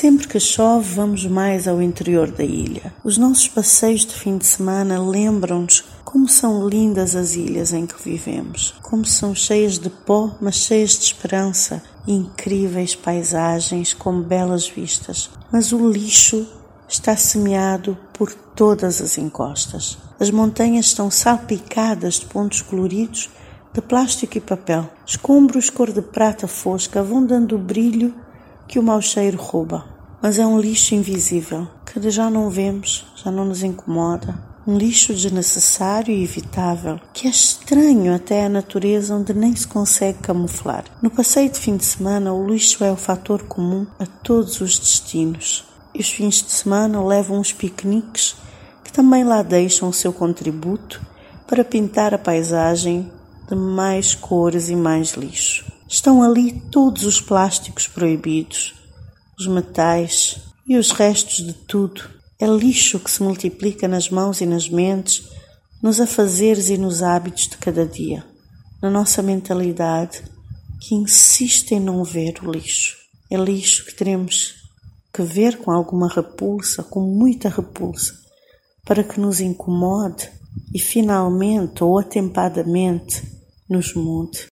Sempre que chove, vamos mais ao interior da ilha. Os nossos passeios de fim de semana lembram-nos como são lindas as ilhas em que vivemos, como são cheias de pó, mas cheias de esperança, incríveis paisagens com belas vistas. Mas o lixo está semeado por todas as encostas. As montanhas estão salpicadas de pontos coloridos de plástico e papel. Escombros cor de prata fosca vão dando brilho que o mau cheiro rouba. Mas é um lixo invisível que já não vemos, já não nos incomoda. Um lixo desnecessário e evitável, que é estranho até à natureza onde nem se consegue camuflar. No passeio de fim de semana, o lixo é o fator comum a todos os destinos. E os fins de semana levam os piqueniques que também lá deixam o seu contributo para pintar a paisagem de mais cores e mais lixo. Estão ali todos os plásticos proibidos, os metais e os restos de tudo. É lixo que se multiplica nas mãos e nas mentes, nos afazeres e nos hábitos de cada dia, na nossa mentalidade que insiste em não ver o lixo. É lixo que teremos que ver com alguma repulsa, com muita repulsa, para que nos incomode e finalmente ou atempadamente nos mude.